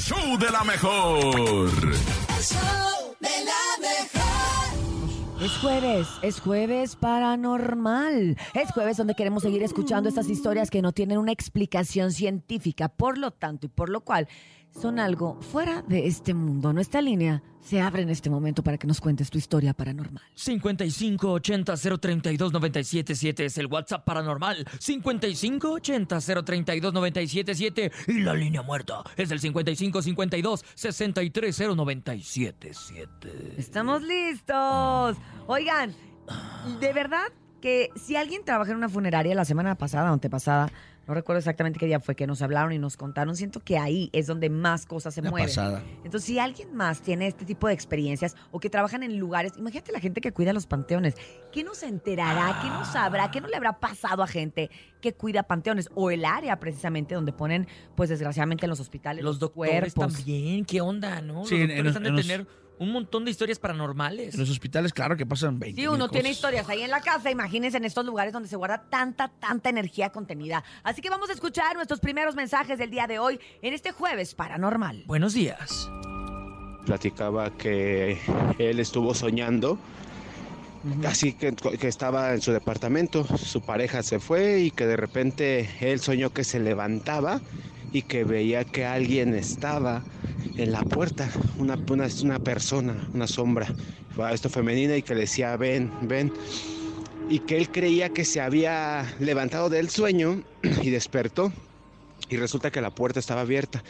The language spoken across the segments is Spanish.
show de la mejor. El show de la mejor. Es jueves, es jueves paranormal. Es jueves donde queremos seguir escuchando estas historias que no tienen una explicación científica, por lo tanto y por lo cual son algo fuera de este mundo. Nuestra línea se abre en este momento para que nos cuentes tu historia paranormal. 5580-032-977 es el WhatsApp paranormal. 5580-032-977 y la línea muerta es el 5552-630977. Estamos listos. Oigan, de verdad que si alguien trabaja en una funeraria la semana pasada o antepasada, no recuerdo exactamente qué día fue que nos hablaron y nos contaron, siento que ahí es donde más cosas se La mueven. pasada. Entonces, si alguien más tiene este tipo de experiencias o que trabajan en lugares, imagínate la gente que cuida los panteones. ¿Qué nos enterará? ¿Qué nos sabrá? ¿Qué no le habrá pasado a gente que cuida panteones? O el área precisamente donde ponen, pues desgraciadamente en los hospitales, Los doctores cuerpos. también, ¿qué onda, no? Sí, los en- en doctores los- han de en los- tener un montón de historias paranormales. En los hospitales, claro que pasan 20. Sí, uno tiene historias ahí en la casa, imagínense en estos lugares donde se guarda tanta, tanta energía contenida. Así que vamos a escuchar nuestros primeros mensajes del día de hoy en este jueves paranormal. Buenos días. platicaba que él estuvo soñando, así que, que estaba en su departamento, su pareja se fue y que de repente él soñó que se levantaba y que veía que alguien estaba en la puerta, una, una, persona, una sombra, esto femenina y que le decía, ven, ven. Y que él creía que se había levantado del sueño y despertó y resulta que la puerta estaba abierta.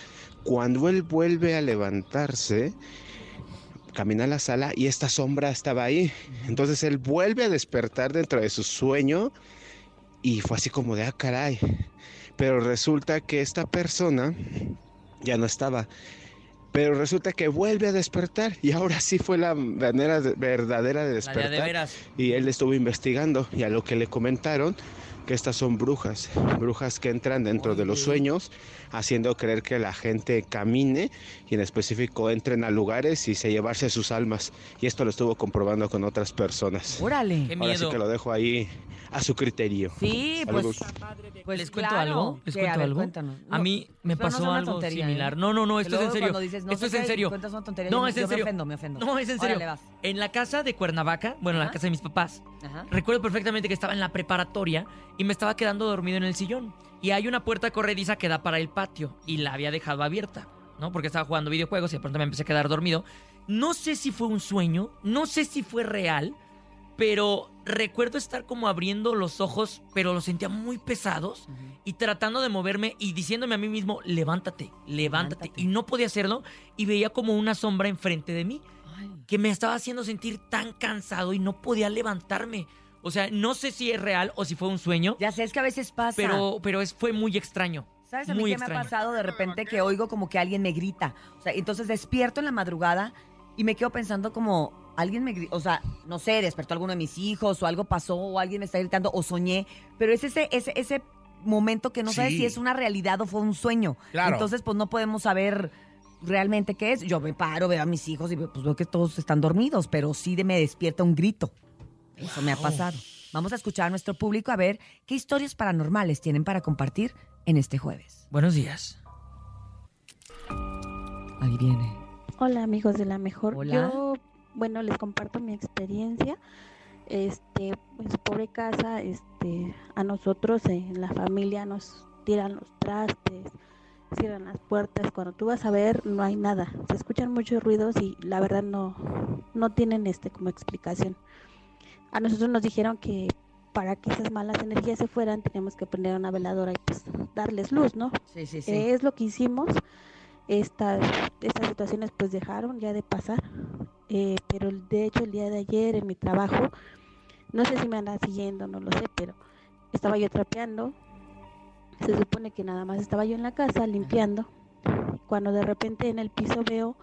Cuando él vuelve a levantarse, camina a la sala y esta sombra estaba ahí. Entonces él vuelve a despertar dentro de su sueño y fue así como de, ah, caray. Pero resulta que esta persona ya no estaba. Pero resulta que vuelve a despertar y ahora sí fue la manera de- verdadera de despertar. de. Y él estuvo investigando y a lo que le comentaron que estas son brujas, brujas que entran dentro de los sueños haciendo creer que la gente camine y en específico entren a lugares y se llevarse sus almas. Y esto lo estuvo comprobando con otras personas. Órale. Qué Ahora sí que lo dejo ahí a su criterio. Sí, pues, Saludos. pues ¿Les cuento claro. algo? ¿Les A ver, algo? cuéntanos. A No, mí me pero no pasó sea una algo tontería, similar. ¿eh? No, no, no, esto es en serio. cuando dices, no esto sé es en qué, serio. cuentas una tontería, No, yo- es en me serio. ofendo, me ofendo. No, es en serio. Órale, vas. En la casa de Cuernavaca, bueno, en la Ajá. casa de mis papás, Ajá. recuerdo perfectamente que estaba en la preparatoria y me estaba quedando dormido en el sillón. Y hay una puerta corrediza que da para el patio y la había dejado abierta, ¿no? Porque estaba jugando videojuegos y de pronto me empecé a quedar dormido. No sé si fue un sueño, no sé si fue real, pero recuerdo estar como abriendo los ojos, pero los sentía muy pesados y tratando de moverme y diciéndome a mí mismo, levántate, levántate. Levántate. Y no podía hacerlo y veía como una sombra enfrente de mí Ay. que me estaba haciendo sentir tan cansado y no podía levantarme. O sea, no sé si es real o si fue un sueño, Ya sé, es que a veces pasa. pero, pero es, fue muy extraño. ¿Sabes a mí qué me ha extraño. pasado de repente que oigo como que alguien me grita? O sea, entonces despierto en la madrugada y me quedo pensando como alguien me grita, o sea, no sé, despertó alguno de mis hijos o algo pasó o alguien me está gritando o soñé, pero es ese ese ese momento que no sabes Sí. si es una realidad o fue un sueño. Claro. Entonces, pues no podemos saber realmente qué es. Yo me paro, veo a mis hijos y pues veo que todos están dormidos, pero sí de me despierta un grito. Eso me ha pasado. Vamos a escuchar a nuestro público a ver qué historias paranormales tienen para compartir en este jueves. Buenos días. Ahí viene. Hola amigos de la mejor. Hola. Yo, bueno, les comparto mi experiencia. Este, en su pobre casa, este, a nosotros en la familia nos tiran los trastes, cierran las puertas. Cuando tú vas a ver, no hay nada. Se escuchan muchos ruidos y la verdad no, no tienen este como explicación. A nosotros nos dijeron que para que esas malas energías se fueran, teníamos que poner una veladora y pues darles luz, ¿no? Sí, sí, sí. Es lo que hicimos. Estas, estas situaciones pues dejaron ya de pasar. Eh, pero de hecho el día de ayer en mi trabajo, no sé si me andan siguiendo, no lo sé, pero estaba yo trapeando. Se supone que nada más estaba yo en la casa limpiando. Cuando de repente en el piso veo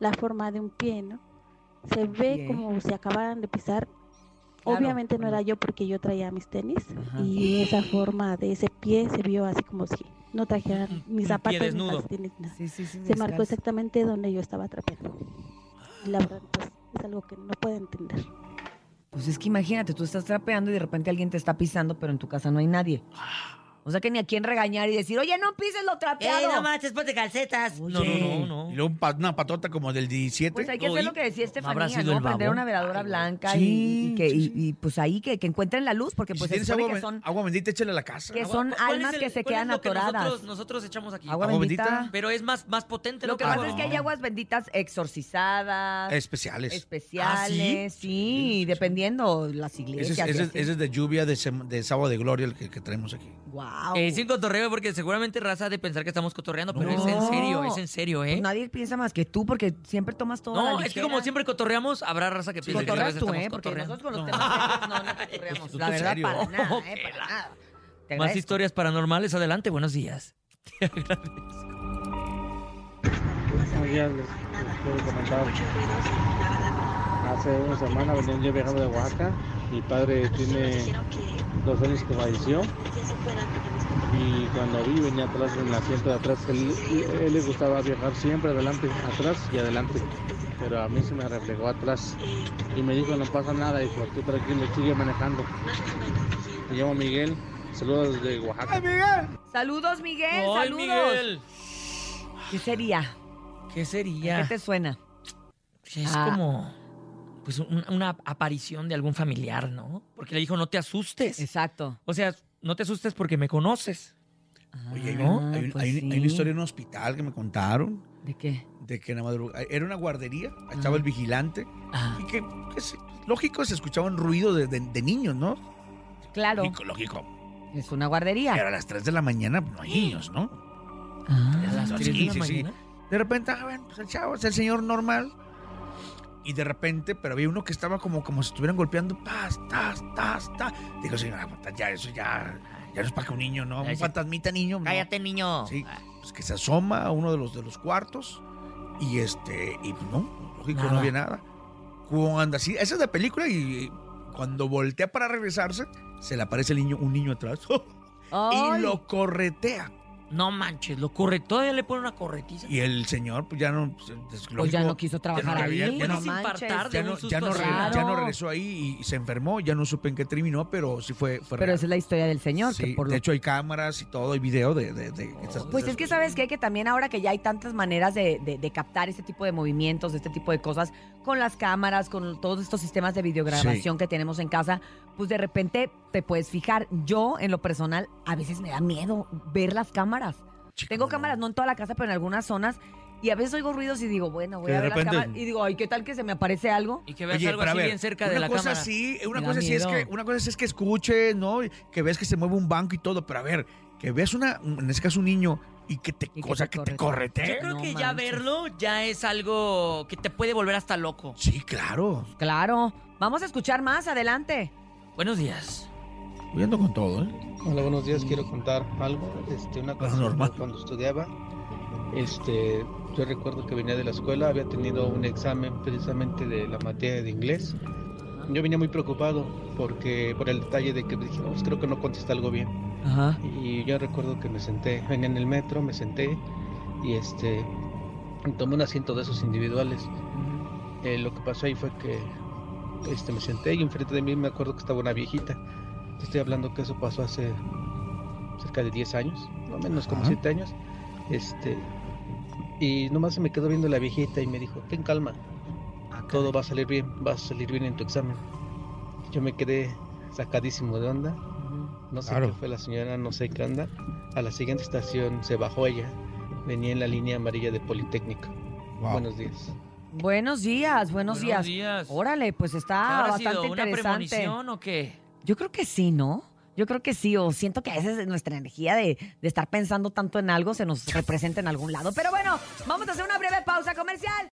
la forma de un pie, ¿no? Se ve como si acabaran de pisar. Claro, Obviamente no era yo porque yo traía mis tenis Ajá. y esa forma de ese pie se vio así como si no un mis zapatos. Sí, sí, sí, Se marcó exactamente donde yo estaba trapeando. Y la verdad, pues es algo que no puedo entender. Pues es que imagínate, tú estás trapeando y de repente alguien te está pisando, pero en tu casa no hay nadie. O sea que ni a quién regañar y decir, oye, no pises lo trapeado. ¡Eh, no manches, ponte calcetas! Oye. No, no, no, Y luego una patota como del 17. Pues hay que hacer lo que decía ¿habrá Estefanía, sido ¿no? el Prender una veladora Ay, blanca sí, y, y que, sí, y- sí. y, pues ahí que, que encuentren la luz, porque Y si pues se tienes supone agua, que ben- son agua bendita, échale a la casa. que Agua- son ¿cuál es almas el- que se cuál es quedan lo que atoradas. Nosotros, nosotros echamos aquí. Agua Agua bendita. bendita. Pero es más, más potente Lo que pasa es que hay aguas benditas exorcizadas, Especiales. especiales, sí, dependiendo las Ese iglesias. es, y ese es- así. ese es de lluvia de, sem- de sábado de gloria el que, que traemos aquí. Guau. Eh, sin cotorreo, porque seguramente raza ha de pensar que estamos cotorreando, pero No. es en serio, es en serio, ¿eh? Pues nadie piensa más que tú porque siempre tomas todo. No, es que como siempre cotorreamos, habrá raza que piensa que tú, estamos ¿eh? Porque nosotros con los No. temas no, no cotorreamos. La verdad, serio. para nada, ¿eh? Para nada. Te Más agradezco. historias paranormales, adelante, buenos días. Buenos días, les, les quiero comentar. Hace una semana venía yo viajando de Oaxaca. Mi padre tiene dos años que falleció. Y cuando vi, venía atrás en el asiento de atrás. Él, él le gustaba viajar siempre adelante, atrás y adelante. Pero a mí se me reflejó atrás. Y me dijo, no pasa nada, hijo, tú tranquilo, sigue manejando. Me llamo Miguel. Saludos desde Oaxaca. Saludos, Miguel. ¡Ay, saludos. Miguel! ¿Qué sería? ¿Qué sería? ¿Qué te suena? Es Ah. como pues un- una aparición de algún familiar, ¿no? Porque le dijo, no te asustes. Exacto. O sea, no te asustes porque me conoces. Oye, hay, Ah, una, hay pues hay sí. hay una historia en un hospital que me contaron ¿De qué? de que en la madrugada era una guardería, estaba Ajá. el vigilante Ah, y que, que se- lógico se escuchaban ruidos de, de- de niños, ¿no? Claro, Lógico, lógico. es una guardería. Pero a las 3 de la mañana pues, no hay niños, ¿no? Ah, a las Sí, tres de la sí, sí. mañana. De repente, ah, bueno, pues el chavo es el señor normal. Y de repente, pero había uno que estaba como, como si estuvieran golpeando, tas, tas, tas, tas. Digo, señora, ya, eso ya, ya no es para que un niño, ¿no? Un fantasmita niño. no. Cállate, niño. Sí, pues que se asoma a uno de los de los cuartos y este, y pues no, lógico, Nada. no había nada. Cuando así, esa es de película y cuando voltea para regresarse, se le aparece el niño, un niño atrás y lo corretea. No manches, lo corre. Todavía le pone una corretiza. Y el señor, pues ya no, pues, es pues ya no quiso trabajar ya no- ahí. ya- no- no manches. infartar de ya no, ya, no ya no regresó ahí y se enfermó, ya no supe en qué terminó, pero sí fue, fue Pero real. esa es la historia del señor. que por de lo hecho hay cámaras y todo, hay video de, de, de esas- Pues de es que esas sabes qué? que también ahora que ya hay tantas maneras de, de- de captar este tipo de movimientos, de este tipo de cosas, con las cámaras, con todos estos sistemas de videograbación que tenemos en casa, pues de repente te puedes fijar. Yo, en lo personal, a veces me da miedo ver las cámaras. Sí, Tengo cámaras no en toda la casa, pero en algunas zonas. Y a veces oigo ruidos y digo, bueno, voy a ver las cámaras. Y digo, ay, ¿qué tal que se me aparece algo? Y que veas Oye, algo así ver, bien cerca de una la cosa cámara. sí, una Me cosa sí es que una cosa es que escuches, ¿no? Que ves que se mueve un banco y todo, pero a ver, que veas una en este caso un niño y que te Y que cosa te que te corretee. Yo creo No que ya verlo ya es algo que te puede volver hasta loco. Sí, claro. Claro. Vamos a escuchar más adelante. Buenos días. Voy ando con todo, ¿eh? Hola, buenos días. Quiero contar algo. Este, una cosa Paranormal. cuando estudiaba. Este, yo recuerdo que venía de la escuela, había tenido un examen precisamente de la materia de inglés. Yo venía muy preocupado porque por el detalle de que dije, "No, pues creo que no contesté algo bien. Ajá. Y yo recuerdo que me senté, venía en el metro, me senté y este tomé un asiento de esos individuales. Eh, lo que pasó ahí fue que este, me senté y enfrente de mí me acuerdo que estaba una viejita. Te estoy hablando que eso pasó hace cerca de 10 años, no menos como Ajá. 7 años. Este, y nomás se me quedó viendo la viejita y me dijo, ten calma, todo va a salir bien, vas a salir bien en tu examen. Yo me quedé sacadísimo de onda, no sé Claro. qué fue la señora, no sé qué onda. A la siguiente estación se bajó ella, venía en la línea amarilla de Politécnico. Wow. Buenos días. Buenos días, buenos, Buenos días. días. Órale, pues ¿Qué está habrá bastante sido? ¿Una interesante. premonición o qué? Yo creo que sí, ¿no? Yo creo que sí, o siento que a veces nuestra energía de, de estar pensando tanto en algo se nos representa en algún lado. Pero bueno, vamos a hacer una breve pausa comercial.